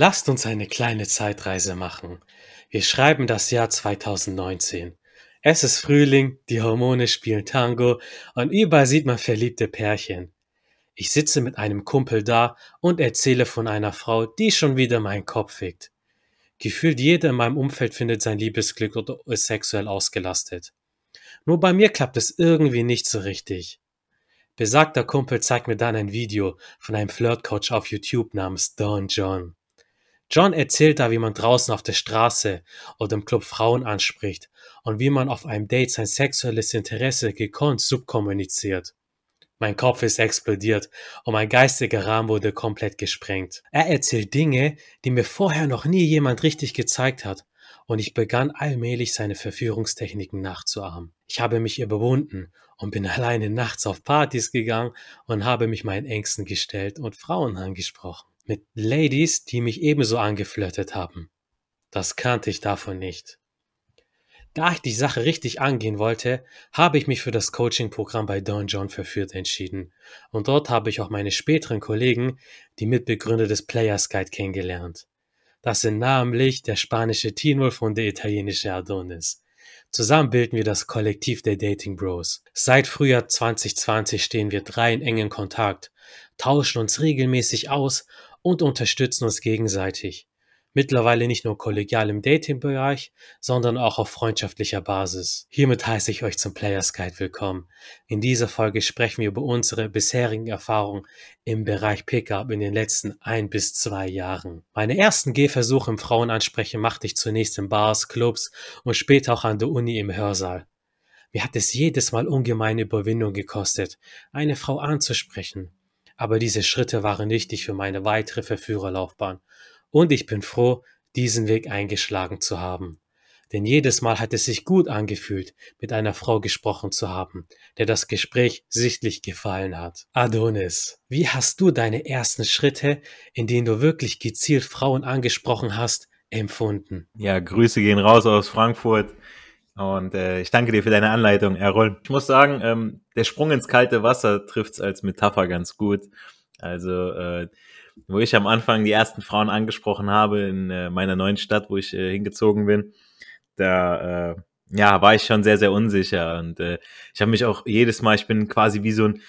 Lasst uns eine kleine Zeitreise machen. Wir schreiben das Jahr 2019. Es ist Frühling, die Hormone spielen Tango und überall sieht man verliebte Pärchen. Ich sitze mit einem Kumpel da und erzähle von einer Frau, die schon wieder meinen Kopf fickt. Gefühlt jeder in meinem Umfeld findet sein Liebesglück oder ist sexuell ausgelastet. Nur bei mir klappt es irgendwie nicht so richtig. Besagter Kumpel zeigt mir dann ein Video von einem Flirtcoach auf YouTube namens Don John. John erzählt da, wie man draußen auf der Straße oder im Club Frauen anspricht und wie man auf einem Date sein sexuelles Interesse gekonnt subkommuniziert. Mein Kopf ist explodiert und mein geistiger Rahmen wurde komplett gesprengt. Er erzählt Dinge, die mir vorher noch nie jemand richtig gezeigt hat und ich begann allmählich seine Verführungstechniken nachzuahmen. Ich habe mich überwunden und bin alleine nachts auf Partys gegangen und habe mich meinen Ängsten gestellt und Frauen angesprochen mit Ladies, die mich ebenso angeflirtet haben. Das kannte ich davon nicht. Da ich die Sache richtig angehen wollte, habe ich mich für das Coaching-Programm bei Don John verführt entschieden. Und dort habe ich auch meine späteren Kollegen, die Mitbegründer des Players Guide, kennengelernt. Das sind namentlich der spanische Tinwolf und der italienische Adonis. Zusammen bilden wir das Kollektiv der Dating Bros. Seit Frühjahr 2020 stehen wir drei in engen Kontakt, tauschen uns regelmäßig aus und unterstützen uns gegenseitig. Mittlerweile nicht nur kollegial im Dating-Bereich, sondern auch auf freundschaftlicher Basis. Hiermit heiße ich euch zum Players Guide willkommen. In dieser Folge sprechen wir über unsere bisherigen Erfahrungen im Bereich Pickup in den letzten ein bis zwei Jahren. Meine ersten Gehversuche im Frauenansprechen machte ich zunächst in Bars, Clubs und später auch an der Uni im Hörsaal. Mir hat es jedes Mal ungemeine Überwindung gekostet, eine Frau anzusprechen, aber diese Schritte waren wichtig für meine weitere Verführerlaufbahn. Und ich bin froh, diesen Weg eingeschlagen zu haben. Denn jedes Mal hat es sich gut angefühlt, mit einer Frau gesprochen zu haben, der das Gespräch sichtlich gefallen hat. Adonis, wie hast du deine ersten Schritte, in denen du wirklich gezielt Frauen angesprochen hast, empfunden? Ja, Grüße gehen raus aus Frankfurt. Und äh, ich danke dir für deine Anleitung, Errol. Ich muss sagen, ähm, der Sprung ins kalte Wasser trifft's als Metapher ganz gut. Also, äh, wo ich am Anfang die ersten Frauen angesprochen habe in äh, meiner neuen Stadt, wo ich äh, hingezogen bin, da äh, ja, war ich schon sehr, sehr unsicher. Und äh, ich habe mich auch jedes Mal, ich bin quasi wie so ein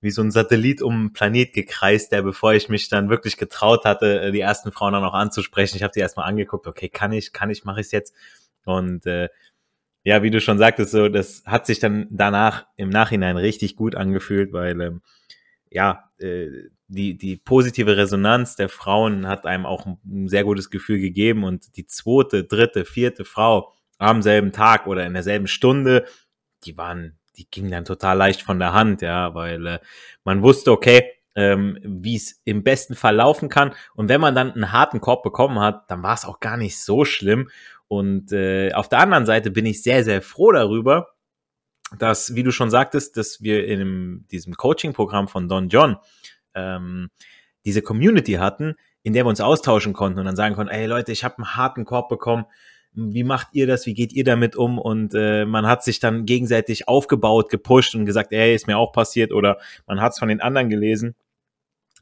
wie so ein Satellit um einen Planet gekreist, der bevor ich mich dann wirklich getraut hatte, äh, die ersten Frauen dann auch anzusprechen. Ich habe die erstmal angeguckt, okay, kann ich, kann ich, mache ich jetzt? Und äh, ja, wie du schon sagtest, so, das hat sich dann danach im Nachhinein richtig gut angefühlt, weil ähm, ja, äh, die, die positive Resonanz der Frauen hat einem auch ein sehr gutes Gefühl gegeben und die zweite, dritte, vierte Frau am selben Tag oder in derselben Stunde, die waren, die gingen dann total leicht von der Hand, ja, weil äh, man wusste, okay, ähm, wie es im besten Fall laufen kann. Und wenn man dann einen harten Korb bekommen hat, dann war es auch gar nicht so schlimm. Und äh, auf der anderen Seite bin ich sehr, sehr froh darüber, dass, wie du schon sagtest, dass wir in diesem Coaching-Programm von Don John ähm, diese Community hatten, in der wir uns austauschen konnten und dann sagen konnten, ey Leute, ich habe einen harten Korb bekommen, wie macht ihr das, wie geht ihr damit um? Und äh, man hat sich dann gegenseitig aufgebaut, gepusht und gesagt, ey, ist mir auch passiert oder man hat es von den anderen gelesen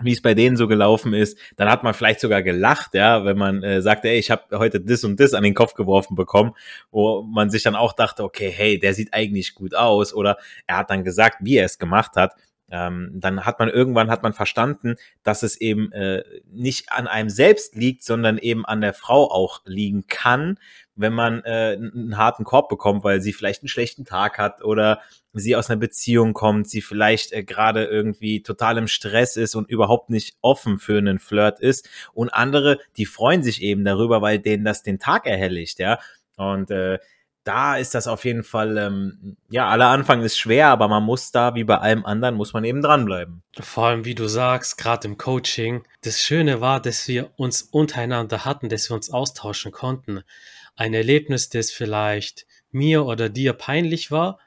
wie es bei denen so gelaufen ist, dann hat man vielleicht sogar gelacht, ja, wenn man äh, sagt, ey, ich habe heute das und das an den Kopf geworfen bekommen, wo man sich dann auch dachte, okay, hey, der sieht eigentlich gut aus oder er hat dann gesagt, wie er es gemacht hat. Ähm, dann hat man irgendwann hat man verstanden, dass es eben äh, nicht an einem selbst liegt, sondern eben an der Frau auch liegen kann, wenn man äh, einen harten Korb bekommt, weil sie vielleicht einen schlechten Tag hat oder sie aus einer Beziehung kommt, sie vielleicht äh, gerade irgendwie total im Stress ist und überhaupt nicht offen für einen Flirt ist. Und andere, die freuen sich eben darüber, weil denen das den Tag erhelligt, ja. Und äh, da ist das auf jeden Fall, ähm, ja, aller Anfang ist schwer, aber man muss da, wie bei allem anderen, muss man eben dranbleiben. Vor allem, wie du sagst, gerade im Coaching, das Schöne war, dass wir uns untereinander hatten, dass wir uns austauschen konnten. Ein Erlebnis, das vielleicht mir oder dir peinlich war,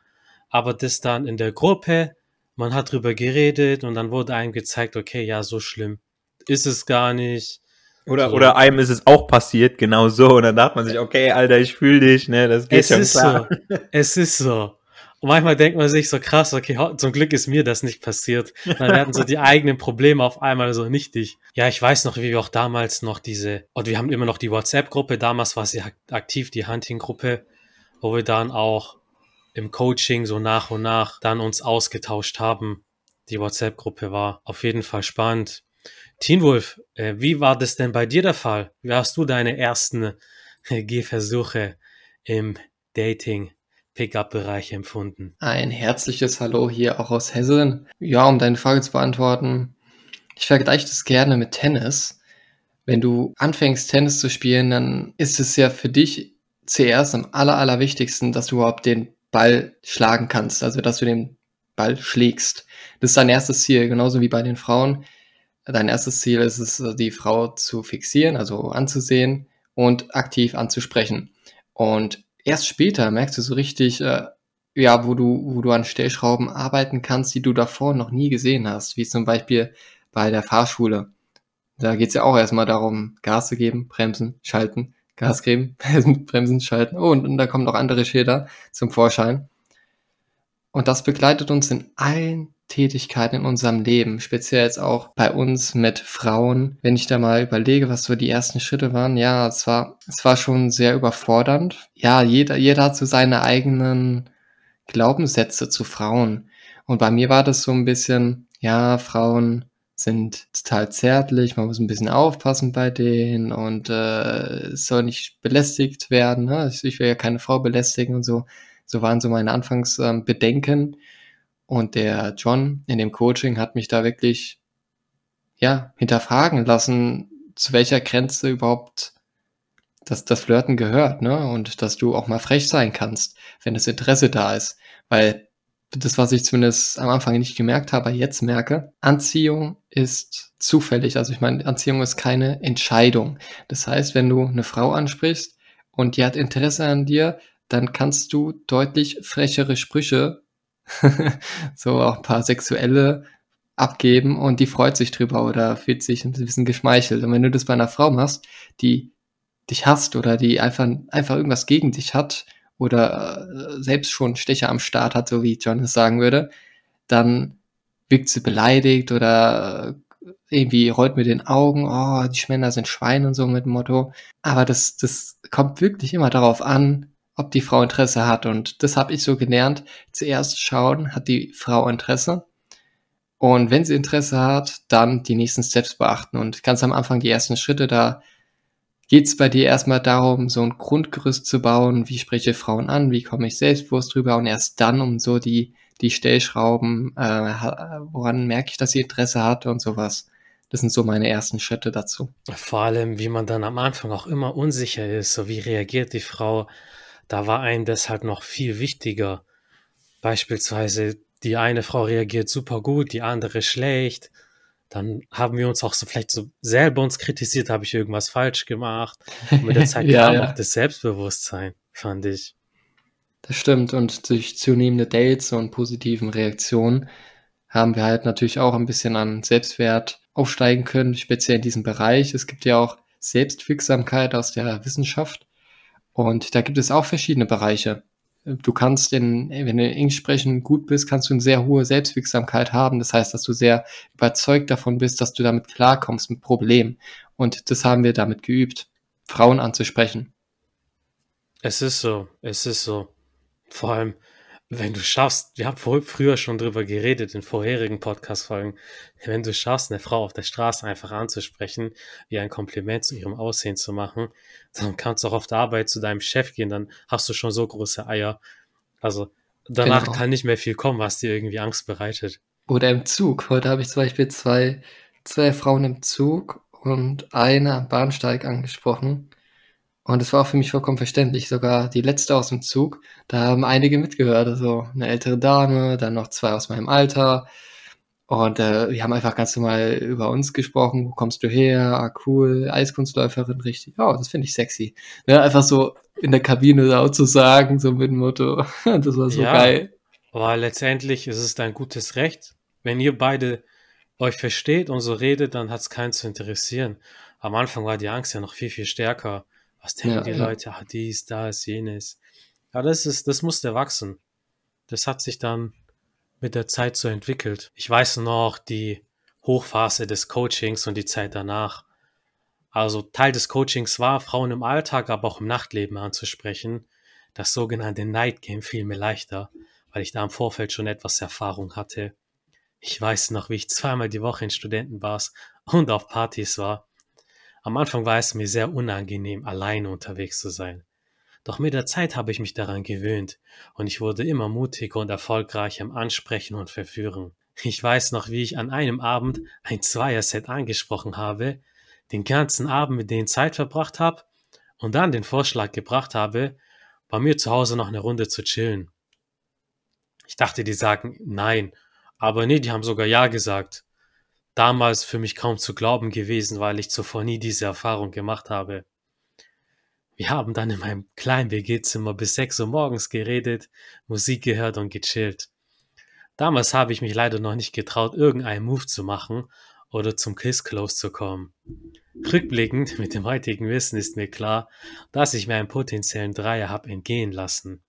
aber das dann in der Gruppe, man hat drüber geredet und dann wurde einem gezeigt, okay, ja, so schlimm ist es gar nicht. Oder, so. oder einem ist es auch passiert, genau so. Und dann dachte man sich, okay, Alter, ich fühle dich, ne, das geht es schon ist klar. So. Es ist so. Und manchmal denkt man sich so krass, okay, zum Glück ist mir das nicht passiert. Dann werden so die eigenen Probleme auf einmal so nichtig. Ja, ich weiß noch, wie wir auch damals noch diese, und wir haben immer noch die WhatsApp-Gruppe, damals war sie aktiv, die Hunting-Gruppe, wo wir dann auch im Coaching so nach und nach dann uns ausgetauscht haben. Die WhatsApp-Gruppe war auf jeden Fall spannend. Teen Wolf, äh, wie war das denn bei dir der Fall? Wie hast du deine ersten äh, Gehversuche im Dating Pickup-Bereich empfunden? Ein herzliches Hallo hier auch aus Hessen. Ja, um deine Frage zu beantworten, ich vergleiche das gerne mit Tennis. Wenn du anfängst, Tennis zu spielen, dann ist es ja für dich zuerst am aller, allerwichtigsten, dass du überhaupt den Ball schlagen kannst, also dass du den Ball schlägst. Das ist dein erstes Ziel, genauso wie bei den Frauen. Dein erstes Ziel ist es, die Frau zu fixieren, also anzusehen und aktiv anzusprechen. Und erst später merkst du so richtig, äh, ja, wo du, wo du an Stellschrauben arbeiten kannst, die du davor noch nie gesehen hast, wie zum Beispiel bei der Fahrschule. Da geht's ja auch erstmal darum, Gas zu geben, bremsen, schalten, Gas geben, bremsen, schalten. Oh, und, und da kommen noch andere Schilder zum Vorschein. Und das begleitet uns in allen Tätigkeiten in unserem Leben, speziell jetzt auch bei uns mit Frauen. Wenn ich da mal überlege, was so die ersten Schritte waren, ja, es war, es war schon sehr überfordernd. Ja, jeder, jeder hat so seine eigenen Glaubenssätze zu Frauen. Und bei mir war das so ein bisschen, ja, Frauen sind total zärtlich, man muss ein bisschen aufpassen bei denen und äh, es soll nicht belästigt werden. Ne? Ich will ja keine Frau belästigen und so. So waren so meine Anfangsbedenken. Ähm, und der John in dem Coaching hat mich da wirklich, ja, hinterfragen lassen, zu welcher Grenze überhaupt das, das Flirten gehört, ne? Und dass du auch mal frech sein kannst, wenn das Interesse da ist. Weil das, was ich zumindest am Anfang nicht gemerkt habe, jetzt merke, Anziehung ist zufällig. Also ich meine, Anziehung ist keine Entscheidung. Das heißt, wenn du eine Frau ansprichst und die hat Interesse an dir, dann kannst du deutlich frechere Sprüche so auch ein paar sexuelle abgeben und die freut sich drüber oder fühlt sich ein bisschen geschmeichelt. Und wenn du das bei einer Frau machst, die dich hasst oder die einfach, einfach irgendwas gegen dich hat oder äh, selbst schon Stecher am Start hat, so wie John es sagen würde, dann wirkt sie beleidigt oder äh, irgendwie rollt mit den Augen, oh, die Männer sind Schweine und so mit dem Motto. Aber das, das kommt wirklich immer darauf an, ob die Frau Interesse hat. Und das habe ich so gelernt. Zuerst schauen, hat die Frau Interesse. Und wenn sie Interesse hat, dann die nächsten Steps beachten. Und ganz am Anfang die ersten Schritte, da geht es bei dir erstmal darum, so ein Grundgerüst zu bauen. Wie spreche ich Frauen an? Wie komme ich selbstbewusst drüber? Und erst dann, um so die, die Stellschrauben, äh, woran merke ich, dass sie Interesse hat und sowas. Das sind so meine ersten Schritte dazu. Vor allem, wie man dann am Anfang auch immer unsicher ist, so wie reagiert die Frau da war das halt noch viel wichtiger. Beispielsweise die eine Frau reagiert super gut, die andere schlecht. Dann haben wir uns auch so vielleicht so selber uns kritisiert, habe ich irgendwas falsch gemacht. Und mit der Zeit ja, kam auch das Selbstbewusstsein, fand ich. Das stimmt. Und durch zunehmende Dates und positiven Reaktionen haben wir halt natürlich auch ein bisschen an Selbstwert aufsteigen können, speziell in diesem Bereich. Es gibt ja auch Selbstwirksamkeit aus der Wissenschaft. Und da gibt es auch verschiedene Bereiche. Du kannst in, wenn du in Englisch sprechen gut bist, kannst du eine sehr hohe Selbstwirksamkeit haben. Das heißt, dass du sehr überzeugt davon bist, dass du damit klarkommst mit Problemen. Und das haben wir damit geübt, Frauen anzusprechen. Es ist so, es ist so. Vor allem, wenn du schaffst, wir haben früher schon drüber geredet in vorherigen Podcast-Folgen, wenn du schaffst, eine Frau auf der Straße einfach anzusprechen, ihr ein Kompliment zu ihrem Aussehen zu machen, dann kannst du auch auf der Arbeit zu deinem Chef gehen, dann hast du schon so große Eier. Also danach genau. kann nicht mehr viel kommen, was dir irgendwie Angst bereitet. Oder im Zug. Heute habe ich zum Beispiel zwei, zwei Frauen im Zug und eine am Bahnsteig angesprochen. Und es war auch für mich vollkommen verständlich. Sogar die letzte aus dem Zug, da haben einige mitgehört. Also eine ältere Dame, dann noch zwei aus meinem Alter. Und äh, wir haben einfach ganz normal über uns gesprochen. Wo kommst du her? Ah, cool. Eiskunstläuferin, richtig. Oh, das finde ich sexy. Ne, einfach so in der Kabine laut zu sagen, so mit dem Motto. das war so ja, geil. Aber letztendlich ist es dein gutes Recht. Wenn ihr beide euch versteht und so redet, dann hat es keinen zu interessieren. Am Anfang war die Angst ja noch viel, viel stärker. Was denken ja, die ja. Leute? Ah, dies, das, jenes. Ja, das ist, das muss musste wachsen. das hat sich dann mit der Zeit so entwickelt. Ich weiß noch die Hochphase des Coachings und die Zeit danach. Also Teil des Coachings war, Frauen im Alltag, aber auch im Nachtleben anzusprechen. Das sogenannte Night Game fiel mir leichter, weil ich da im Vorfeld schon etwas Erfahrung hatte. Ich weiß noch, wie ich zweimal die Woche in Studentenbars und auf Partys war. Am Anfang war es mir sehr unangenehm, alleine unterwegs zu sein. Doch mit der Zeit habe ich mich daran gewöhnt und ich wurde immer mutiger und erfolgreicher im Ansprechen und Verführen. Ich weiß noch, wie ich an einem Abend ein Zweierset angesprochen habe, den ganzen Abend mit denen Zeit verbracht habe und dann den Vorschlag gebracht habe, bei mir zu Hause noch eine Runde zu chillen. Ich dachte, die sagen nein, aber nee, die haben sogar ja gesagt. Damals für mich kaum zu glauben gewesen, weil ich zuvor nie diese Erfahrung gemacht habe. Wir haben dann in meinem kleinen WG-Zimmer bis 6 Uhr morgens geredet, Musik gehört und gechillt. Damals habe ich mich leider noch nicht getraut, irgendeinen Move zu machen oder zum Kiss Close zu kommen. Rückblickend mit dem heutigen Wissen ist mir klar, dass ich mir einen potenziellen Dreier habe entgehen lassen.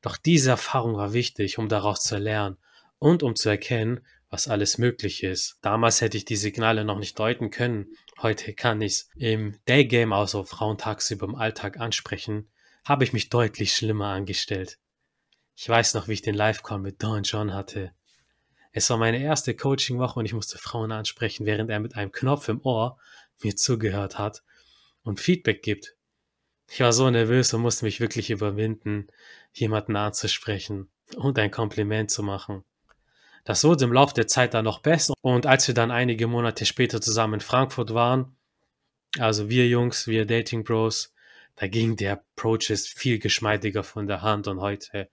Doch diese Erfahrung war wichtig, um daraus zu lernen und um zu erkennen, was alles möglich ist. Damals hätte ich die Signale noch nicht deuten können. Heute kann ich's. Im Daygame, also Frauen tagsüber im Alltag ansprechen, habe ich mich deutlich schlimmer angestellt. Ich weiß noch, wie ich den Live-Call mit Don John hatte. Es war meine erste Coaching-Woche und ich musste Frauen ansprechen, während er mit einem Knopf im Ohr mir zugehört hat und Feedback gibt. Ich war so nervös und musste mich wirklich überwinden, jemanden anzusprechen und ein Kompliment zu machen. Das wurde im Laufe der Zeit dann noch besser und als wir dann einige Monate später zusammen in Frankfurt waren, also wir Jungs, wir Dating Bros, da ging der Approach viel geschmeidiger von der Hand und heute,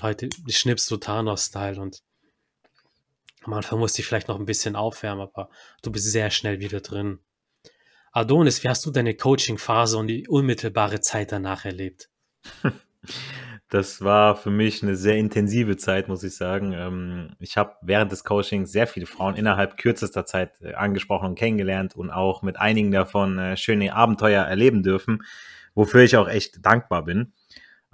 heute schnippst du Thanos-Style und am Anfang musste ich vielleicht noch ein bisschen aufwärmen, aber du bist sehr schnell wieder drin. Adonis, wie hast du deine Coaching-Phase und die unmittelbare Zeit danach erlebt? Das war für mich eine sehr intensive Zeit, muss ich sagen. Ähm, ich habe während des Coachings sehr viele Frauen innerhalb kürzester Zeit äh, angesprochen und kennengelernt und auch mit einigen davon äh, schöne Abenteuer erleben dürfen, wofür ich auch echt dankbar bin.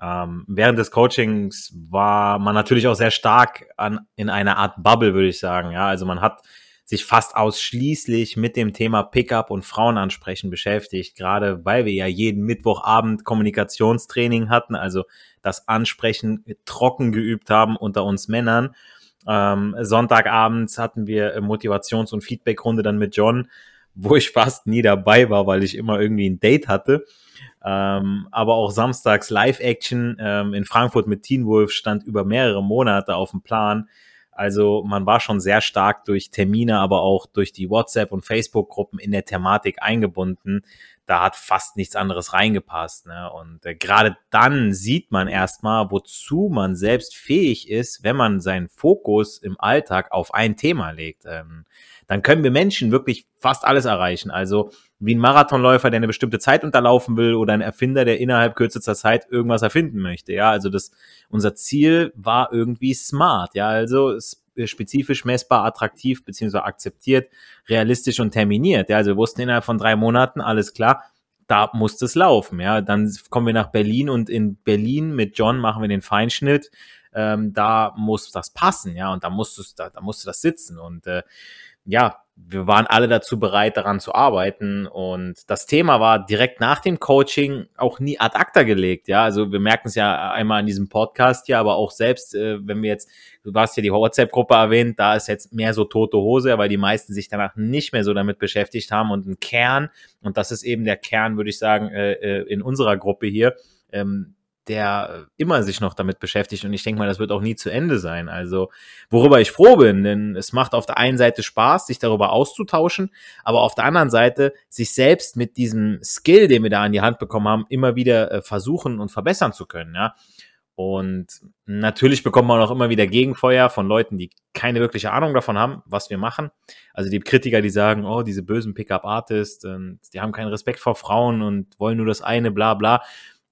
Ähm, während des Coachings war man natürlich auch sehr stark an, in einer Art Bubble, würde ich sagen. Ja, also man hat sich fast ausschließlich mit dem Thema Pickup und Frauenansprechen beschäftigt, gerade weil wir ja jeden Mittwochabend Kommunikationstraining hatten, also das Ansprechen trocken geübt haben unter uns Männern. Ähm, Sonntagabends hatten wir Motivations- und Feedbackrunde dann mit John, wo ich fast nie dabei war, weil ich immer irgendwie ein Date hatte. Ähm, aber auch samstags Live-Action ähm, in Frankfurt mit Teen Wolf stand über mehrere Monate auf dem Plan. Also man war schon sehr stark durch Termine, aber auch durch die WhatsApp- und Facebook-Gruppen in der Thematik eingebunden. Da hat fast nichts anderes reingepasst. Ne? Und äh, gerade dann sieht man erstmal, wozu man selbst fähig ist, wenn man seinen Fokus im Alltag auf ein Thema legt. Ähm, dann können wir Menschen wirklich fast alles erreichen. Also wie ein Marathonläufer, der eine bestimmte Zeit unterlaufen will oder ein Erfinder, der innerhalb kürzester Zeit irgendwas erfinden möchte. Ja, also das, unser Ziel war irgendwie smart. Ja, also spezifisch messbar, attraktiv, beziehungsweise akzeptiert, realistisch und terminiert. Ja, also wir wussten innerhalb von drei Monaten, alles klar, da muss es laufen. Ja, dann kommen wir nach Berlin und in Berlin mit John machen wir den Feinschnitt. Ähm, da muss das passen, ja, und da musst du da, da musste das sitzen und äh, ja, wir waren alle dazu bereit, daran zu arbeiten. Und das Thema war direkt nach dem Coaching auch nie ad acta gelegt. Ja, also wir merken es ja einmal in diesem Podcast hier, aber auch selbst, äh, wenn wir jetzt, du hast ja die WhatsApp-Gruppe erwähnt, da ist jetzt mehr so tote Hose, weil die meisten sich danach nicht mehr so damit beschäftigt haben. Und ein Kern, und das ist eben der Kern, würde ich sagen, äh, äh in unserer Gruppe hier, ähm, der immer sich noch damit beschäftigt und ich denke mal, das wird auch nie zu Ende sein. Also, worüber ich froh bin, denn es macht auf der einen Seite Spaß, sich darüber auszutauschen, aber auf der anderen Seite sich selbst mit diesem Skill, den wir da an die Hand bekommen haben, immer wieder äh, versuchen und verbessern zu können, ja. Und natürlich bekommt man auch immer wieder Gegenfeuer von Leuten, die keine wirkliche Ahnung davon haben, was wir machen. Also die Kritiker, die sagen, oh, diese bösen Pickup-Artists, die haben keinen Respekt vor Frauen und wollen nur das eine, bla bla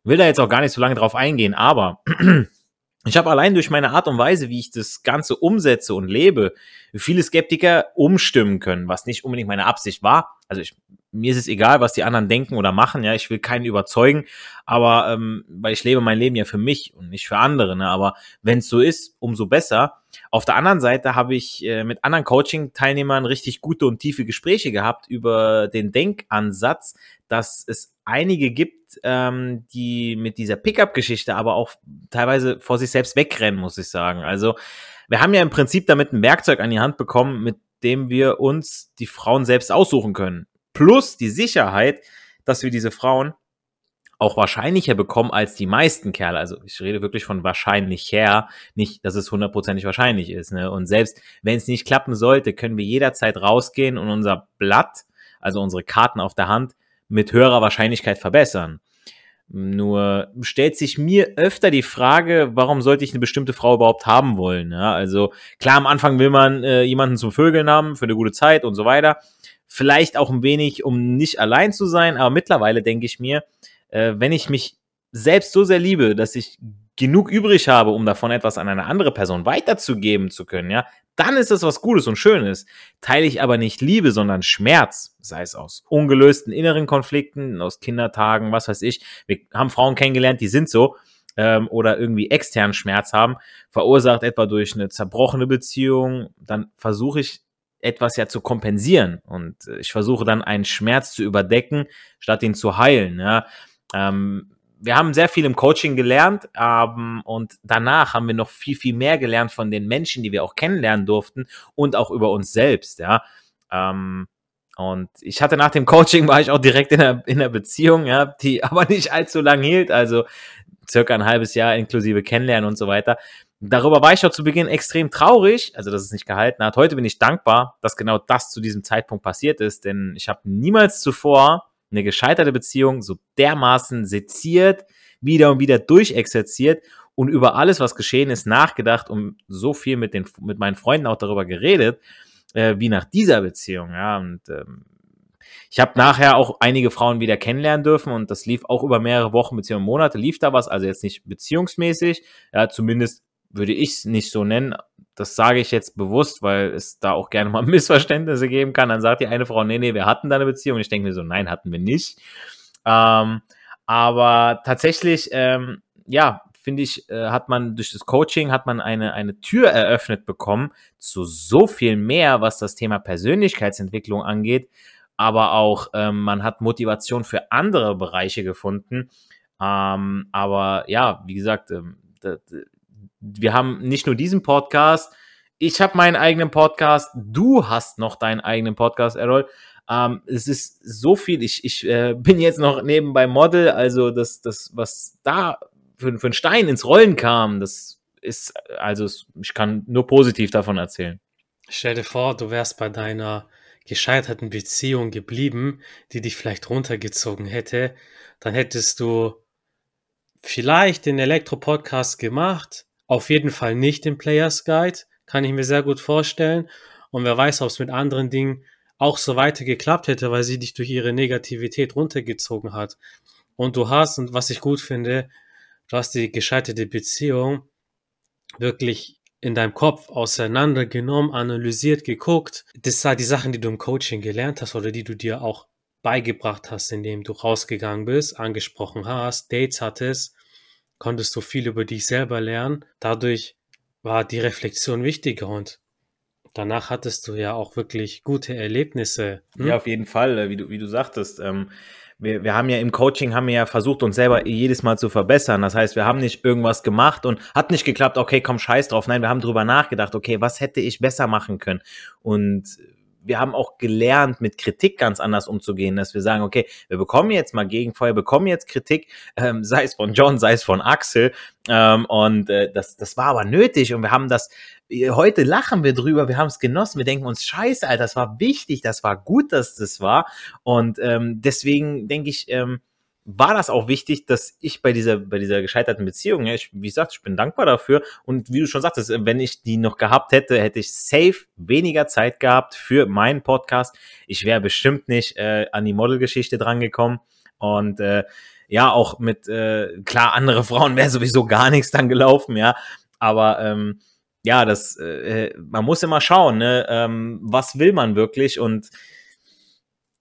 will da jetzt auch gar nicht so lange drauf eingehen, aber ich habe allein durch meine Art und Weise, wie ich das Ganze umsetze und lebe, viele Skeptiker umstimmen können, was nicht unbedingt meine Absicht war. Also ich mir ist es egal, was die anderen denken oder machen, ja, ich will keinen überzeugen, aber ähm, weil ich lebe mein Leben ja für mich und nicht für andere, ne? aber wenn es so ist, umso besser. Auf der anderen Seite habe ich äh, mit anderen Coaching-Teilnehmern richtig gute und tiefe Gespräche gehabt über den Denkansatz, dass es einige gibt, ähm, die mit dieser Pickup-Geschichte aber auch teilweise vor sich selbst wegrennen, muss ich sagen. Also wir haben ja im Prinzip damit ein Werkzeug an die Hand bekommen, mit dem wir uns die Frauen selbst aussuchen können. Plus die Sicherheit, dass wir diese Frauen auch wahrscheinlicher bekommen als die meisten Kerle. Also ich rede wirklich von wahrscheinlich her, nicht, dass es hundertprozentig wahrscheinlich ist. Ne? Und selbst wenn es nicht klappen sollte, können wir jederzeit rausgehen und unser Blatt, also unsere Karten auf der Hand, mit höherer Wahrscheinlichkeit verbessern. Nur stellt sich mir öfter die Frage, warum sollte ich eine bestimmte Frau überhaupt haben wollen? Ja, also klar, am Anfang will man äh, jemanden zum Vögeln haben für eine gute Zeit und so weiter. Vielleicht auch ein wenig, um nicht allein zu sein, aber mittlerweile denke ich mir, äh, wenn ich mich selbst so sehr liebe, dass ich genug übrig habe, um davon etwas an eine andere Person weiterzugeben zu können, ja, dann ist es was Gutes und Schönes. Teile ich aber nicht Liebe, sondern Schmerz, sei es aus ungelösten inneren Konflikten, aus Kindertagen, was weiß ich. Wir haben Frauen kennengelernt, die sind so ähm, oder irgendwie externen Schmerz haben, verursacht etwa durch eine zerbrochene Beziehung, dann versuche ich etwas ja zu kompensieren und ich versuche dann einen Schmerz zu überdecken, statt ihn zu heilen. Ja. Ähm, wir haben sehr viel im Coaching gelernt ähm, und danach haben wir noch viel, viel mehr gelernt von den Menschen, die wir auch kennenlernen durften und auch über uns selbst, ja. Ähm, und ich hatte nach dem Coaching war ich auch direkt in einer, in einer Beziehung, ja, die aber nicht allzu lang hielt, also circa ein halbes Jahr inklusive Kennenlernen und so weiter. Darüber war ich auch zu Beginn extrem traurig, also dass es nicht gehalten hat. Heute bin ich dankbar, dass genau das zu diesem Zeitpunkt passiert ist, denn ich habe niemals zuvor eine gescheiterte Beziehung so dermaßen seziert, wieder und wieder durchexerziert und über alles, was geschehen ist, nachgedacht und so viel mit, den, mit meinen Freunden auch darüber geredet, äh, wie nach dieser Beziehung. Ja, und ähm, ich habe nachher auch einige Frauen wieder kennenlernen dürfen und das lief auch über mehrere Wochen bzw. Monate, lief da was, also jetzt nicht beziehungsmäßig, ja, zumindest würde ich es nicht so nennen, das sage ich jetzt bewusst, weil es da auch gerne mal Missverständnisse geben kann. Dann sagt die eine Frau, nee, nee, wir hatten da eine Beziehung. Ich denke mir so, nein, hatten wir nicht. Ähm, aber tatsächlich, ähm, ja, finde ich, äh, hat man durch das Coaching hat man eine, eine Tür eröffnet bekommen zu so viel mehr, was das Thema Persönlichkeitsentwicklung angeht. Aber auch ähm, man hat Motivation für andere Bereiche gefunden. Ähm, aber ja, wie gesagt, ähm, wir haben nicht nur diesen Podcast, ich habe meinen eigenen Podcast, du hast noch deinen eigenen Podcast, Errol. Ähm, es ist so viel. Ich, ich äh, bin jetzt noch nebenbei Model, also das, das was da für, für ein Stein ins Rollen kam, das ist, also ich kann nur positiv davon erzählen. Stell dir vor, du wärst bei deiner gescheiterten Beziehung geblieben, die dich vielleicht runtergezogen hätte, dann hättest du vielleicht den Elektro-Podcast gemacht, auf jeden Fall nicht den Players Guide, kann ich mir sehr gut vorstellen. Und wer weiß, ob es mit anderen Dingen auch so weiter geklappt hätte, weil sie dich durch ihre Negativität runtergezogen hat. Und du hast, und was ich gut finde, du hast die gescheiterte Beziehung wirklich in deinem Kopf auseinandergenommen, analysiert, geguckt. Das sind die Sachen, die du im Coaching gelernt hast oder die du dir auch beigebracht hast, indem du rausgegangen bist, angesprochen hast, Dates hattest konntest du viel über dich selber lernen. Dadurch war die Reflexion wichtiger und danach hattest du ja auch wirklich gute Erlebnisse. Hm? Ja, auf jeden Fall, äh, wie du, wie du sagtest. Ähm, wir, wir haben ja im Coaching haben wir ja versucht, uns selber jedes Mal zu verbessern. Das heißt, wir haben nicht irgendwas gemacht und hat nicht geklappt, okay, komm, scheiß drauf. Nein, wir haben drüber nachgedacht, okay, was hätte ich besser machen können? Und wir haben auch gelernt, mit Kritik ganz anders umzugehen, dass wir sagen, okay, wir bekommen jetzt mal Gegenfeuer, bekommen jetzt Kritik, ähm, sei es von John, sei es von Axel. Ähm, und äh, das, das war aber nötig und wir haben das, äh, heute lachen wir drüber, wir haben es genossen, wir denken uns, scheiße, Alter, das war wichtig, das war gut, dass das war. Und ähm, deswegen denke ich, ähm, war das auch wichtig, dass ich bei dieser, bei dieser gescheiterten Beziehung, ja, ich, wie gesagt, ich bin dankbar dafür. Und wie du schon sagtest, wenn ich die noch gehabt hätte, hätte ich safe weniger Zeit gehabt für meinen Podcast. Ich wäre bestimmt nicht äh, an die Modelgeschichte drangekommen. Und äh, ja, auch mit, äh, klar, andere Frauen wäre sowieso gar nichts dann gelaufen, ja. Aber ähm, ja, das, äh, man muss immer schauen, ne, ähm, was will man wirklich und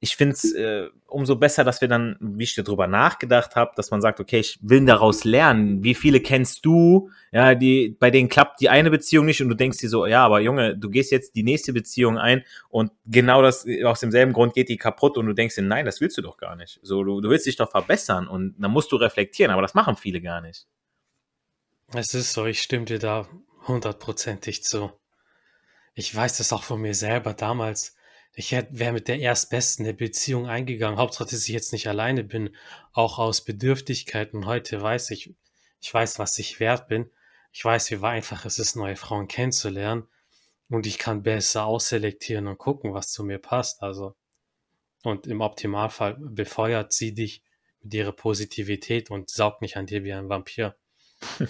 ich finde es äh, umso besser, dass wir dann, wie ich darüber nachgedacht habe, dass man sagt, okay, ich will daraus lernen. Wie viele kennst du, ja, die, bei denen klappt die eine Beziehung nicht und du denkst dir so, ja, aber Junge, du gehst jetzt die nächste Beziehung ein und genau das, aus demselben Grund geht die kaputt und du denkst dir, nein, das willst du doch gar nicht. So, du, du willst dich doch verbessern und dann musst du reflektieren, aber das machen viele gar nicht. Es ist so, ich stimme dir da hundertprozentig zu. Ich weiß das auch von mir selber damals ich wäre mit der erstbesten eine Beziehung eingegangen. Hauptsache, dass ich jetzt nicht alleine bin, auch aus Bedürftigkeit. Und heute weiß ich, ich weiß, was ich wert bin. Ich weiß, wie einfach es ist, neue Frauen kennenzulernen. Und ich kann besser ausselektieren und gucken, was zu mir passt. Also, und im Optimalfall befeuert sie dich mit ihrer Positivität und saugt nicht an dir wie ein Vampir.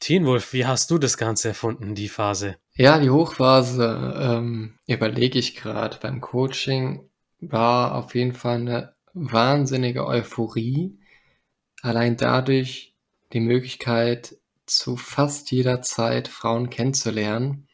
Teen Wolf, wie hast du das Ganze erfunden, die Phase? Ja, die Hochphase, ähm, überlege ich gerade. Beim Coaching war auf jeden Fall eine wahnsinnige Euphorie. Allein dadurch die Möglichkeit, zu fast jeder Zeit Frauen kennenzulernen.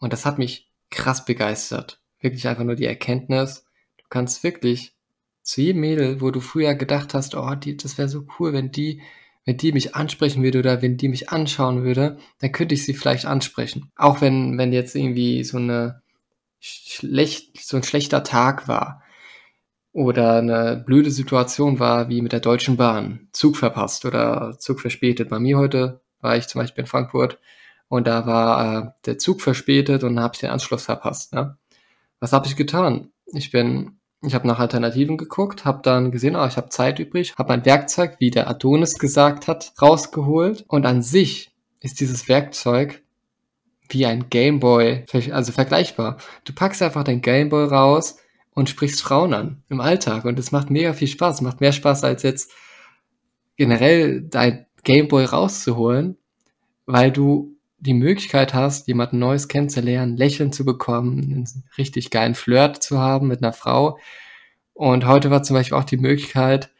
Und das hat mich krass begeistert. Wirklich einfach nur die Erkenntnis, du kannst wirklich zu jedem Mädel, wo du früher gedacht hast, oh, die, das wäre so cool, wenn die wenn die mich ansprechen würde oder wenn die mich anschauen würde, dann könnte ich sie vielleicht ansprechen. Auch wenn, wenn jetzt irgendwie so eine schlecht, so ein schlechter Tag war oder eine blöde Situation war, wie mit der Deutschen Bahn. Zug verpasst oder Zug verspätet. Bei mir heute war ich zum Beispiel in Frankfurt und da war äh, der Zug verspätet und habe ich den Anschluss verpasst. Ne? Was habe ich getan? Ich bin ich habe nach Alternativen geguckt, habe dann gesehen, oh, ich habe Zeit übrig, habe ein Werkzeug, wie der Adonis gesagt hat, rausgeholt. Und an sich ist dieses Werkzeug wie ein Gameboy, also vergleichbar. Du packst einfach dein Gameboy raus und sprichst Frauen an im Alltag. Und es macht mega viel Spaß. Macht mehr Spaß, als jetzt generell dein Gameboy rauszuholen, weil du die Möglichkeit hast, jemanden Neues kennenzulernen, Lächeln zu bekommen, einen richtig geilen Flirt zu haben mit einer Frau. Und heute war zum Beispiel auch die Möglichkeit,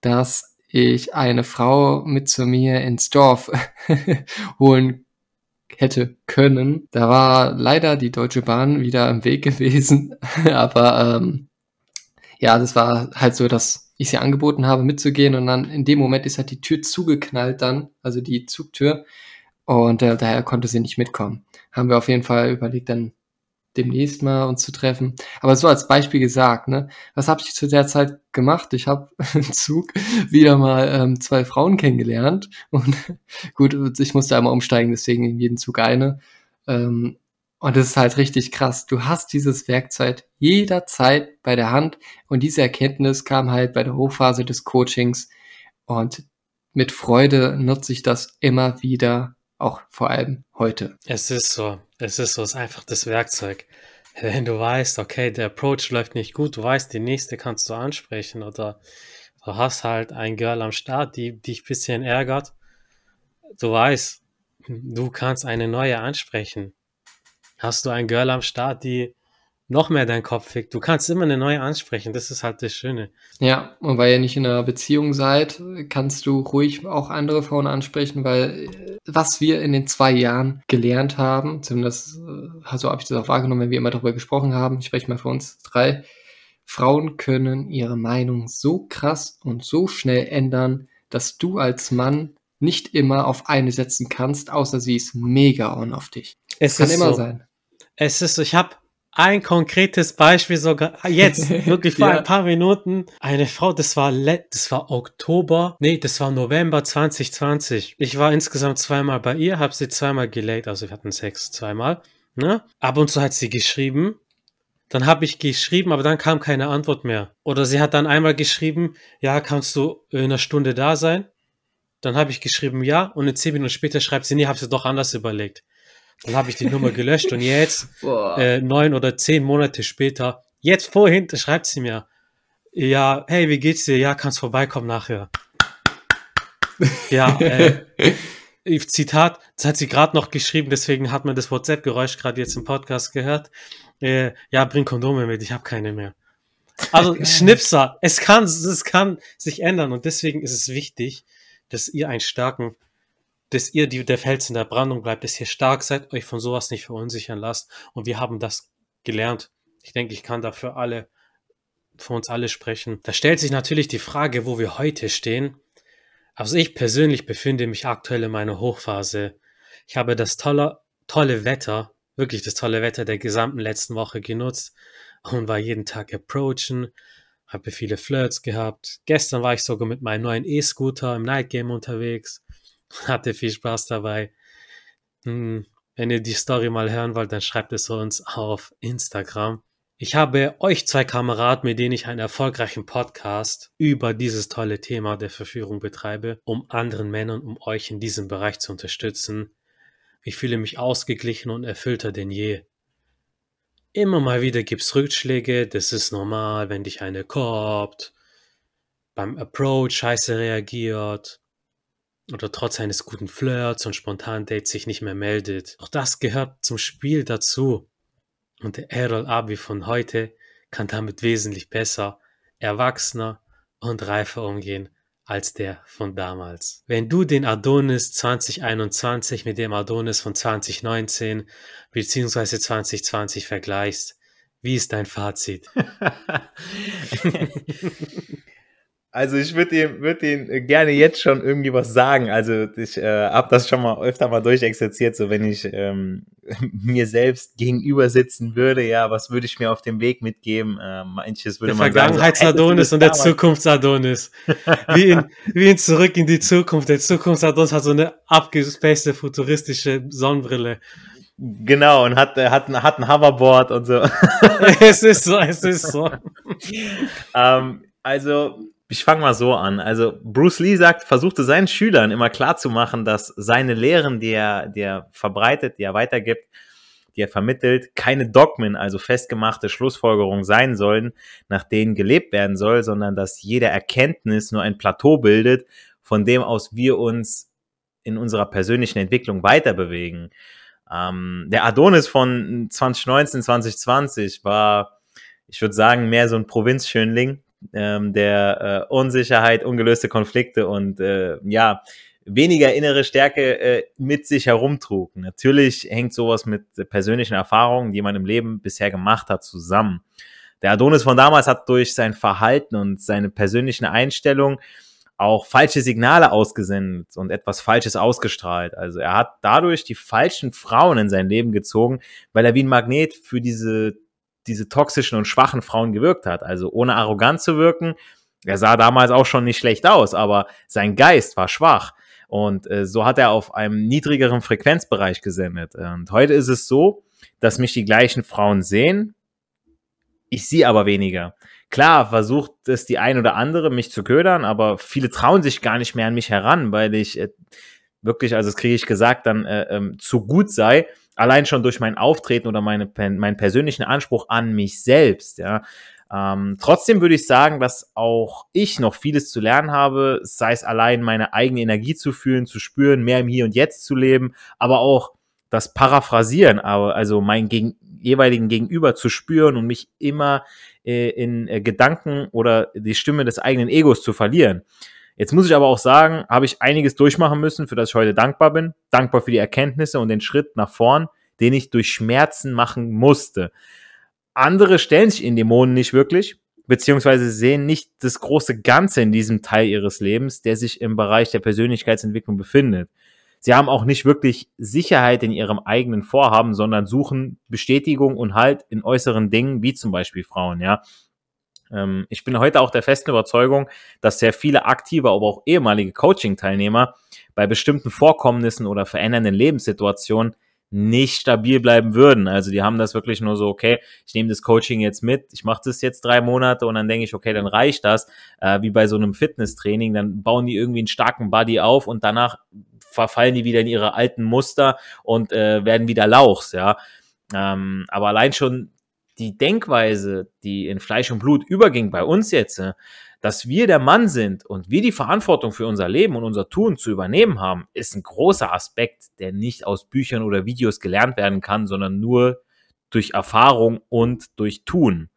dass ich eine Frau mit zu mir ins Dorf holen hätte können. Da war leider die Deutsche Bahn wieder im Weg gewesen, aber ähm, ja, das war halt so, dass ich sie angeboten habe mitzugehen und dann in dem Moment ist halt die Tür zugeknallt dann, also die Zugtür und äh, daher konnte sie nicht mitkommen. Haben wir auf jeden Fall überlegt, dann demnächst mal uns zu treffen. Aber so als Beispiel gesagt, ne, was habe ich zu der Zeit gemacht? Ich habe im Zug wieder mal ähm, zwei Frauen kennengelernt und gut, ich musste einmal umsteigen, deswegen in jeden Zug eine. Ähm, und das ist halt richtig krass. Du hast dieses Werkzeug jederzeit bei der Hand und diese Erkenntnis kam halt bei der Hochphase des Coachings und mit Freude nutze ich das immer wieder auch vor allem heute. Es ist so, es ist so, es ist einfach das Werkzeug. Wenn du weißt, okay, der Approach läuft nicht gut, du weißt, die nächste kannst du ansprechen oder du hast halt ein Girl am Start, die dich ein bisschen ärgert. Du weißt, du kannst eine neue ansprechen. Hast du ein Girl am Start, die noch mehr deinen Kopf fickt. Du kannst immer eine neue ansprechen, das ist halt das Schöne. Ja, und weil ihr nicht in einer Beziehung seid, kannst du ruhig auch andere Frauen ansprechen, weil äh, was wir in den zwei Jahren gelernt haben, zumindest äh, so habe ich das auch wahrgenommen, wenn wir immer darüber gesprochen haben, ich spreche mal für uns drei, Frauen können ihre Meinung so krass und so schnell ändern, dass du als Mann nicht immer auf eine setzen kannst, außer sie ist mega on auf dich. Es kann immer so. sein. Es ist so, ich habe ein konkretes Beispiel sogar jetzt, wirklich vor ja. ein paar Minuten. Eine Frau, das war, das war Oktober, nee, das war November 2020. Ich war insgesamt zweimal bei ihr, habe sie zweimal gelayt, also wir hatten Sex zweimal. Ne? Ab und zu hat sie geschrieben. Dann habe ich geschrieben, aber dann kam keine Antwort mehr. Oder sie hat dann einmal geschrieben, ja, kannst du in einer Stunde da sein? Dann habe ich geschrieben, ja, und in zehn Minuten später schreibt sie, nee, habe sie doch anders überlegt. Dann habe ich die Nummer gelöscht und jetzt, äh, neun oder zehn Monate später, jetzt vorhin schreibt sie mir, ja, hey, wie geht's dir? Ja, kannst vorbeikommen nachher. ja, äh, Zitat, das hat sie gerade noch geschrieben, deswegen hat man das WhatsApp-Geräusch gerade jetzt im Podcast gehört. Äh, ja, bring Kondome mit, ich habe keine mehr. Also Schnipser, es kann, es kann sich ändern und deswegen ist es wichtig, dass ihr einen starken dass ihr die, der Fels in der Brandung bleibt, dass ihr stark seid, euch von sowas nicht verunsichern lasst. Und wir haben das gelernt. Ich denke, ich kann dafür alle für uns alle sprechen. Da stellt sich natürlich die Frage, wo wir heute stehen. Also ich persönlich befinde mich aktuell in meiner Hochphase. Ich habe das tolle, tolle Wetter, wirklich das tolle Wetter der gesamten letzten Woche genutzt und war jeden Tag approachen, habe viele Flirts gehabt. Gestern war ich sogar mit meinem neuen E-Scooter im Night Game unterwegs, hatte viel Spaß dabei. Hm, wenn ihr die Story mal hören wollt, dann schreibt es uns auf Instagram. Ich habe euch zwei Kameraden, mit denen ich einen erfolgreichen Podcast über dieses tolle Thema der Verführung betreibe, um anderen Männern, um euch in diesem Bereich zu unterstützen. Ich fühle mich ausgeglichen und erfüllter denn je. Immer mal wieder gibt's Rückschläge, das ist normal, wenn dich eine korbt, beim Approach scheiße reagiert oder trotz eines guten Flirts und spontan Dates sich nicht mehr meldet. Auch das gehört zum Spiel dazu. Und der Errol Abi von heute kann damit wesentlich besser, erwachsener und reifer umgehen als der von damals. Wenn du den Adonis 2021 mit dem Adonis von 2019 bzw. 2020 vergleichst, wie ist dein Fazit? Also ich würde ihm würd ihn gerne jetzt schon irgendwie was sagen. Also ich äh, habe das schon mal öfter mal durchexerziert, so wenn ich ähm, mir selbst gegenüber sitzen würde, ja, was würde ich mir auf dem Weg mitgeben? Äh, manches würde der man sagen. Vergangenheits-Adonis und der Zukunfts-Adonis. wie, in, wie in Zurück in die Zukunft. Der Zukunfts-Adonis hat so eine abgespacede futuristische Sonnenbrille. Genau, und hat, hat, hat ein Hoverboard und so. es ist so, es ist so. ähm, also ich fange mal so an. Also Bruce Lee sagt, versuchte seinen Schülern immer klarzumachen, dass seine Lehren, die er, die er verbreitet, die er weitergibt, die er vermittelt, keine Dogmen, also festgemachte Schlussfolgerungen sein sollen, nach denen gelebt werden soll, sondern dass jede Erkenntnis nur ein Plateau bildet, von dem aus wir uns in unserer persönlichen Entwicklung weiter bewegen. Ähm, der Adonis von 2019, 2020 war, ich würde sagen, mehr so ein Provinzschönling, ähm, der äh, Unsicherheit, ungelöste Konflikte und äh, ja, weniger innere Stärke äh, mit sich herumtrug. Natürlich hängt sowas mit persönlichen Erfahrungen, die man im Leben bisher gemacht hat, zusammen. Der Adonis von damals hat durch sein Verhalten und seine persönlichen Einstellungen auch falsche Signale ausgesendet und etwas Falsches ausgestrahlt. Also er hat dadurch die falschen Frauen in sein Leben gezogen, weil er wie ein Magnet für diese diese toxischen und schwachen Frauen gewirkt hat. Also ohne arrogant zu wirken. Er sah damals auch schon nicht schlecht aus, aber sein Geist war schwach. Und äh, so hat er auf einem niedrigeren Frequenzbereich gesendet. Und heute ist es so, dass mich die gleichen Frauen sehen, ich sie aber weniger. Klar versucht es die ein oder andere, mich zu ködern, aber viele trauen sich gar nicht mehr an mich heran, weil ich äh, wirklich, also das kriege ich gesagt, dann äh, ähm, zu gut sei allein schon durch mein Auftreten oder meine, meinen persönlichen Anspruch an mich selbst, ja. Ähm, trotzdem würde ich sagen, dass auch ich noch vieles zu lernen habe, sei es allein meine eigene Energie zu fühlen, zu spüren, mehr im Hier und Jetzt zu leben, aber auch das Paraphrasieren, also meinen gegen, jeweiligen Gegenüber zu spüren und mich immer äh, in äh, Gedanken oder die Stimme des eigenen Egos zu verlieren. Jetzt muss ich aber auch sagen, habe ich einiges durchmachen müssen, für das ich heute dankbar bin. Dankbar für die Erkenntnisse und den Schritt nach vorn, den ich durch Schmerzen machen musste. Andere stellen sich in Dämonen nicht wirklich, beziehungsweise sehen nicht das große Ganze in diesem Teil ihres Lebens, der sich im Bereich der Persönlichkeitsentwicklung befindet. Sie haben auch nicht wirklich Sicherheit in ihrem eigenen Vorhaben, sondern suchen Bestätigung und Halt in äußeren Dingen, wie zum Beispiel Frauen, ja. Ähm, ich bin heute auch der festen Überzeugung, dass sehr viele aktive, aber auch ehemalige Coaching-Teilnehmer bei bestimmten Vorkommnissen oder verändernden Lebenssituationen nicht stabil bleiben würden. Also die haben das wirklich nur so, okay, ich nehme das Coaching jetzt mit, ich mache das jetzt drei Monate und dann denke ich, okay, dann reicht das, äh, wie bei so einem Fitnesstraining, dann bauen die irgendwie einen starken Body auf und danach verfallen die wieder in ihre alten Muster und äh, werden wieder Lauchs, ja. Ähm, aber allein schon die Denkweise, die in Fleisch und Blut überging bei uns jetzt, äh, dass wir der Mann sind und wir die Verantwortung für unser Leben und unser Tun zu übernehmen haben, ist ein großer Aspekt, der nicht aus Büchern oder Videos gelernt werden kann, sondern nur durch Erfahrung und durch Tun.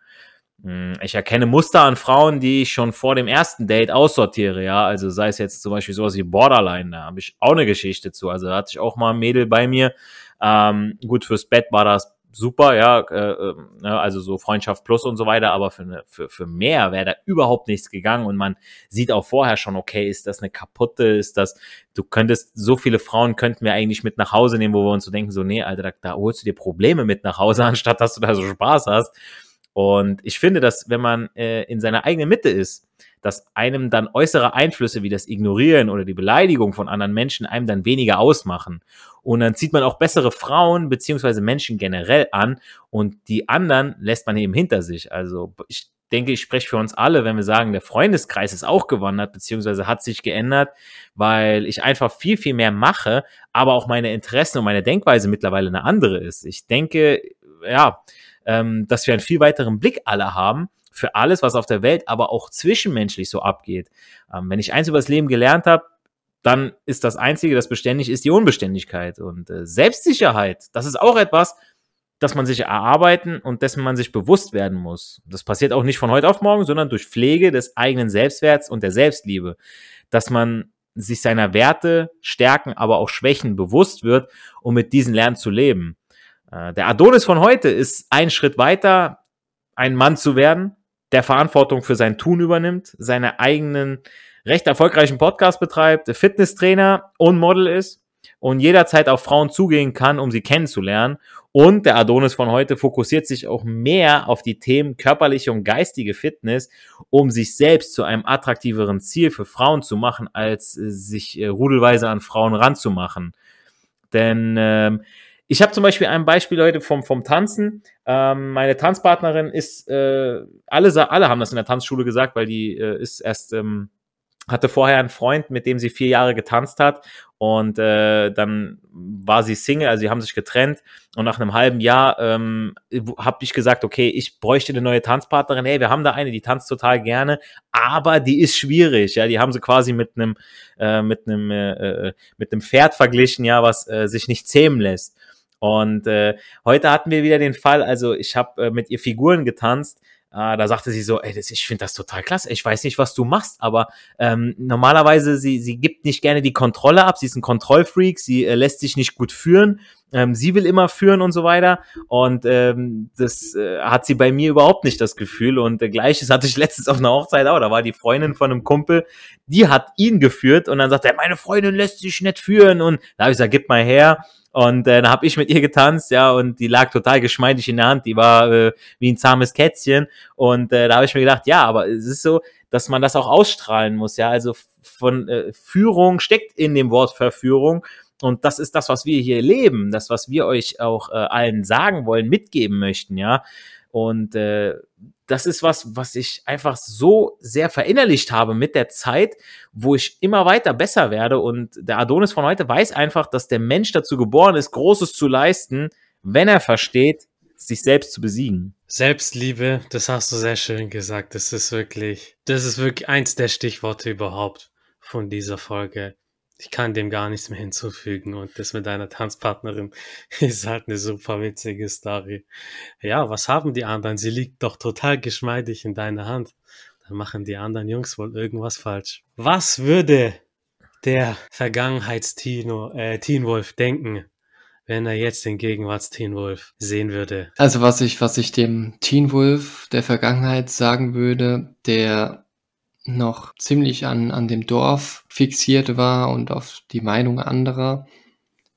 Hm, ich erkenne Muster an Frauen, die ich schon vor dem ersten Date aussortiere, ja. Also sei es jetzt zum Beispiel sowas wie Borderline, da habe ich auch eine Geschichte zu. Also da hatte ich auch mal ein Mädel bei mir. Ähm, gut, fürs Bett war das super, ja, äh, äh, ne, also so Freundschaft plus und so weiter, aber für, eine, für, für mehr wäre da überhaupt nichts gegangen und man sieht auch vorher schon, okay, ist das eine kaputte, ist das, du könntest, so viele Frauen könnten wir eigentlich mit nach Hause nehmen, wo wir uns so denken, so, nee, Alter, da, da holst du dir Probleme mit nach Hause, anstatt dass du da so Spaß hast. Und ich finde, dass wenn man äh, in seiner eigenen Mitte ist, dass einem dann äußere Einflüsse wie das Ignorieren oder die Beleidigung von anderen Menschen einem dann weniger ausmachen. Und dann zieht man auch bessere Frauen beziehungsweise Menschen generell an und die anderen lässt man eben hinter sich. Also ich denke, ich spreche für uns alle, wenn wir sagen, der Freundeskreis ist auch gewandert, beziehungsweise hat sich geändert, weil ich einfach viel, viel mehr mache, aber auch meine Interessen und meine Denkweise mittlerweile eine andere ist. Ich denke, ja, ähm, dass wir einen viel weiteren Blick alle haben für alles, was auf der Welt, aber auch zwischenmenschlich so abgeht. Ähm, wenn ich eins über das Leben gelernt habe, dann ist das Einzige, das beständig ist, die Unbeständigkeit. Und äh, Selbstsicherheit, das ist auch etwas, das man sich erarbeiten und dessen man sich bewusst werden muss. Das passiert auch nicht von heute auf morgen, sondern durch Pflege des eigenen Selbstwerts und der Selbstliebe. Dass man sich seiner Werte, Stärken, aber auch Schwächen bewusst wird, um mit diesen lernen zu leben. Äh, der Adonis von heute ist ein Schritt weiter, ein Mann zu werden, der Verantwortung für sein Tun übernimmt, seine eigenen recht erfolgreichen Podcast betreibt, Fitnesstrainer und Model ist und jederzeit auf Frauen zugehen kann, um sie kennenzulernen. Und der Adonis von heute fokussiert sich auch mehr auf die Themen körperliche und geistige Fitness, um sich selbst zu einem attraktiveren Ziel für Frauen zu machen, als sich äh, rudelweise an Frauen ranzumachen. Denn ähm, ich habe zum Beispiel ein Beispiel heute vom, vom Tanzen. Ähm, meine Tanzpartnerin ist, äh, alle, alle haben das in der Tanzschule gesagt, weil die äh, ist erst, ähm, hatte vorher einen Freund, mit dem sie vier Jahre getanzt hat und äh, dann war sie Single, also sie haben sich getrennt und nach einem halben Jahr ähm, habe ich gesagt, okay, ich bräuchte eine neue Tanzpartnerin. Hey, wir haben da eine, die tanzt total gerne, aber die ist schwierig. Ja, die haben sie quasi mit einem äh, mit einem äh, äh mit einem Pferd verglichen, ja, was äh, sich nicht zähmen lässt. Und äh, heute hatten wir wieder den Fall, also ich habe äh, mit ihr Figuren getanzt. Äh, da sagte sie so, ey, das, ich finde das total klasse. Ich weiß nicht, was du machst, aber ähm, normalerweise, sie, sie gibt nicht gerne die Kontrolle ab. Sie ist ein Kontrollfreak, sie äh, lässt sich nicht gut führen. Ähm, sie will immer führen und so weiter. Und ähm, das äh, hat sie bei mir überhaupt nicht das Gefühl. Und äh, gleiches hatte ich letztens auf einer Hochzeit auch. Da war die Freundin von einem Kumpel, die hat ihn geführt und dann sagt er, meine Freundin lässt sich nicht führen. Und da habe ich gesagt, gib mal her. Und äh, dann habe ich mit ihr getanzt, ja, und die lag total geschmeidig in der Hand, die war äh, wie ein zahmes Kätzchen. Und äh, da habe ich mir gedacht, ja, aber es ist so, dass man das auch ausstrahlen muss, ja. Also von äh, Führung steckt in dem Wort Verführung. Und das ist das, was wir hier leben, das, was wir euch auch äh, allen sagen wollen, mitgeben möchten, ja. Und äh, das ist was, was ich einfach so sehr verinnerlicht habe mit der Zeit, wo ich immer weiter besser werde. Und der Adonis von heute weiß einfach, dass der Mensch dazu geboren ist, Großes zu leisten, wenn er versteht, sich selbst zu besiegen. Selbstliebe, das hast du sehr schön gesagt. Das ist wirklich, das ist wirklich eins der Stichworte überhaupt von dieser Folge ich kann dem gar nichts mehr hinzufügen. Und das mit deiner Tanzpartnerin ist halt eine super witzige Story. Ja, was haben die anderen? Sie liegt doch total geschmeidig in deiner Hand. Dann machen die anderen Jungs wohl irgendwas falsch. Was würde der Vergangenheits-Tino, äh, Teen Wolf denken, wenn er jetzt den Gegenwarts-Teen Wolf sehen würde? Also was ich, was ich dem Teen Wolf der Vergangenheit sagen würde, der noch ziemlich an, an dem Dorf fixiert war und auf die Meinung anderer,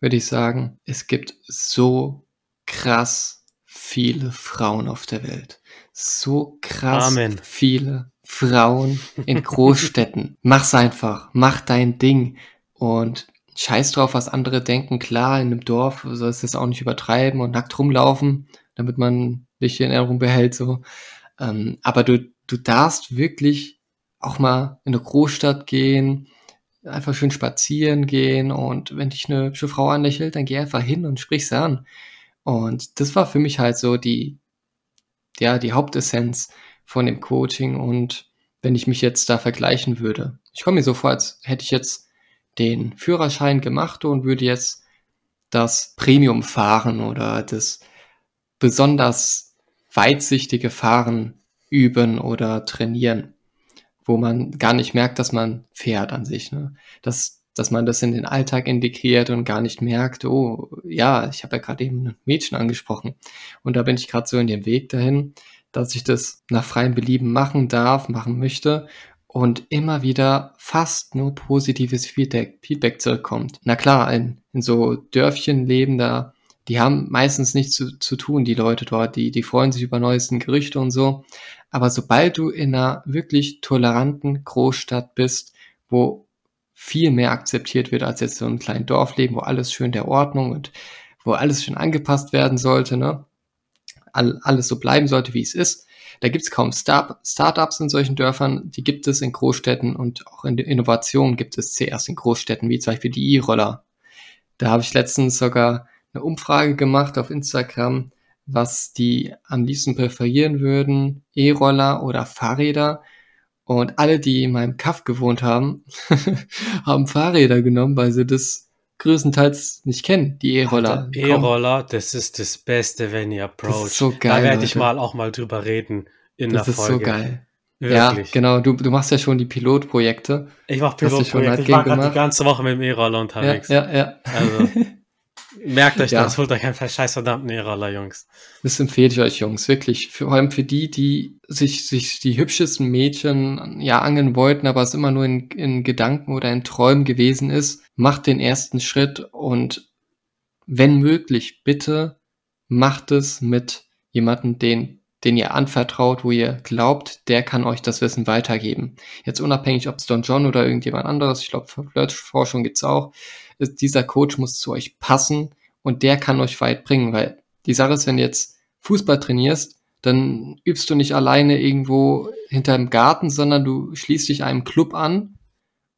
würde ich sagen, es gibt so krass viele Frauen auf der Welt. So krass Amen. viele Frauen in Großstädten. Mach's einfach, mach dein Ding und scheiß drauf, was andere denken. Klar, in einem Dorf sollst du es auch nicht übertreiben und nackt rumlaufen, damit man dich in Erinnerung behält, so. Ähm, aber du, du darfst wirklich auch mal in eine Großstadt gehen, einfach schön spazieren gehen und wenn dich eine hübsche Frau anlächelt, dann geh einfach hin und sprich sie an. Und das war für mich halt so die, ja, die Hauptessenz von dem Coaching und wenn ich mich jetzt da vergleichen würde. Ich komme mir so vor, als hätte ich jetzt den Führerschein gemacht und würde jetzt das Premium fahren oder das besonders weitsichtige Fahren üben oder trainieren wo man gar nicht merkt, dass man fährt an sich. Ne? Das, dass man das in den Alltag integriert und gar nicht merkt, oh ja, ich habe ja gerade eben ein Mädchen angesprochen. Und da bin ich gerade so in dem Weg dahin, dass ich das nach freiem Belieben machen darf, machen möchte und immer wieder fast nur positives Feedback, Feedback zurückkommt. Na klar, in, in so Dörfchen leben da, die haben meistens nichts zu, zu tun, die Leute dort, die, die freuen sich über neuesten Gerüchte und so. Aber sobald du in einer wirklich toleranten Großstadt bist, wo viel mehr akzeptiert wird als jetzt so ein kleines Dorfleben, wo alles schön der Ordnung und wo alles schön angepasst werden sollte, ne? All, alles so bleiben sollte, wie es ist. Da gibt es kaum Start Startups in solchen Dörfern, die gibt es in Großstädten und auch in der Innovation gibt es zuerst in Großstädten, wie zum Beispiel die E-Roller. Da habe ich letztens sogar eine Umfrage gemacht auf Instagram, was die am liebsten präferieren würden, E-Roller oder Fahrräder. Und alle, die in meinem Kaff gewohnt haben, haben Fahrräder genommen, weil sie das größtenteils nicht kennen, die E-Roller. E-Roller, das ist das Beste, wenn ihr approach. Das ist so geil. Da werde ich mal auch mal drüber reden in das der Folge. Das ist so geil. Wirklich. Ja, genau. Du, du machst ja schon die Pilotprojekte. Ich mache Pilotprojekte. Ich war gerade die ganze Woche mit dem E-Roller unterwegs. Ja, ja, ja. Also, Merkt euch ja. das, holt euch einfach scheiß verdammten E-Roller, Jungs. Das empfehle ich euch, Jungs, wirklich. Vor allem für die, die sich, sich die hübschesten Mädchen ja angeln wollten, aber es immer nur in, in Gedanken oder in Träumen gewesen ist. Macht den ersten Schritt und wenn möglich, bitte macht es mit jemandem, den den ihr anvertraut, wo ihr glaubt, der kann euch das Wissen weitergeben. Jetzt unabhängig, ob es Don John oder irgendjemand anderes, ich glaube, Flirtforschung gibt's auch, dieser Coach muss zu euch passen und der kann euch weit bringen, weil die Sache ist, wenn du jetzt Fußball trainierst, dann übst du nicht alleine irgendwo hinter dem Garten, sondern du schließt dich einem Club an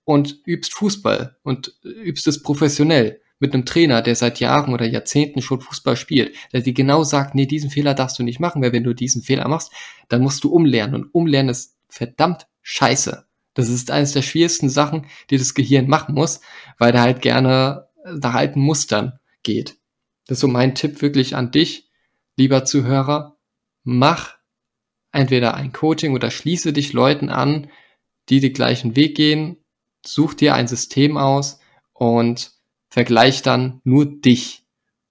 und übst Fußball und übst es professionell mit einem Trainer, der seit Jahren oder Jahrzehnten schon Fußball spielt, der dir genau sagt, nee, diesen Fehler darfst du nicht machen, weil wenn du diesen Fehler machst, dann musst du umlernen und umlernen ist verdammt scheiße. Das ist eines der schwierigsten Sachen, die das Gehirn machen muss, weil der halt gerne nach alten Mustern geht. Das ist so mein Tipp wirklich an dich, lieber Zuhörer. Mach entweder ein Coaching oder schließe dich Leuten an, die den gleichen Weg gehen. Such dir ein System aus und vergleich dann nur dich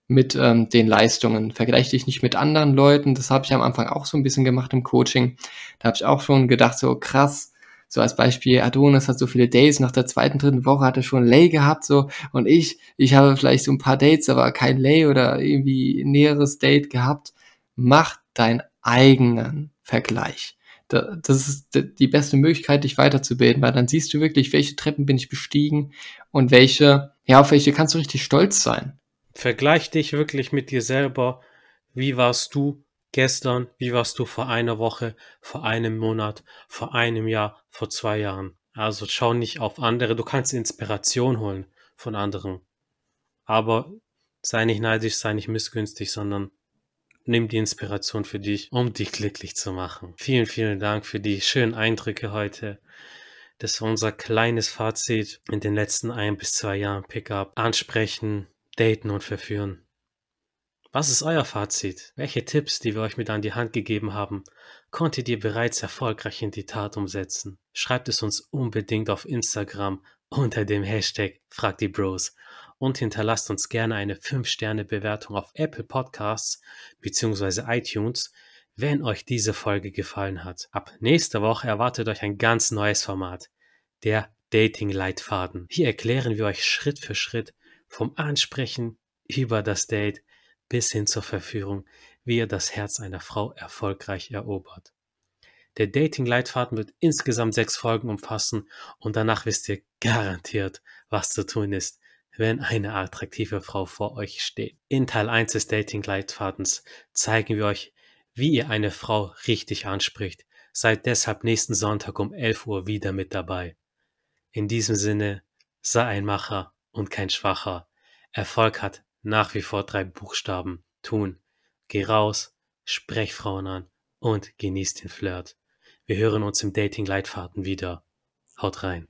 mit ähm, den Leistungen. Vergleich dich nicht mit anderen Leuten. Das habe ich am Anfang auch so ein bisschen gemacht im Coaching. Da habe ich auch schon gedacht, so krass, so als Beispiel, Adonis hat so viele Dates, nach der zweiten, dritten Woche hat er schon Lay gehabt, so, und ich, ich habe vielleicht so ein paar Dates, aber kein Lay oder irgendwie näheres Date gehabt. Mach deinen eigenen Vergleich. Das ist die beste Möglichkeit, dich weiterzubilden, weil dann siehst du wirklich, welche Treppen bin ich bestiegen und welche, ja, auf welche kannst du richtig stolz sein. Vergleich dich wirklich mit dir selber. Wie warst du Gestern, wie warst du vor einer Woche, vor einem Monat, vor einem Jahr, vor zwei Jahren? Also schau nicht auf andere, du kannst Inspiration holen von anderen. Aber sei nicht neidisch, sei nicht missgünstig, sondern nimm die Inspiration für dich, um dich glücklich zu machen. Vielen, vielen Dank für die schönen Eindrücke heute. Das war unser kleines Fazit in den letzten ein bis zwei Jahren Pickup. Ansprechen, daten und verführen. Was ist euer Fazit? Welche Tipps, die wir euch mit an die Hand gegeben haben, konntet ihr bereits erfolgreich in die Tat umsetzen? Schreibt es uns unbedingt auf Instagram unter dem Hashtag Frag die Bros und hinterlasst uns gerne eine 5-Sterne-Bewertung auf Apple Podcasts bzw. iTunes, wenn euch diese Folge gefallen hat. Ab nächster Woche erwartet euch ein ganz neues Format, der Dating-Leitfaden. Hier erklären wir euch Schritt für Schritt vom Ansprechen über das Date bis hin zur Verführung, wie ihr das Herz einer Frau erfolgreich erobert. Der Dating-Leitfaden wird insgesamt sechs Folgen umfassen und danach wisst ihr garantiert, was zu tun ist, wenn eine attraktive Frau vor euch steht. In Teil 1 des Dating-Leitfadens zeigen wir euch, wie ihr eine Frau richtig anspricht. Seid deshalb nächsten Sonntag um 11 Uhr wieder mit dabei. In diesem Sinne, sei ein Macher und kein Schwacher. Erfolg hat nach wie vor drei Buchstaben tun. Geh raus, sprech Frauen an und genieß den Flirt. Wir hören uns im Dating-Leitfaden wieder. Haut rein.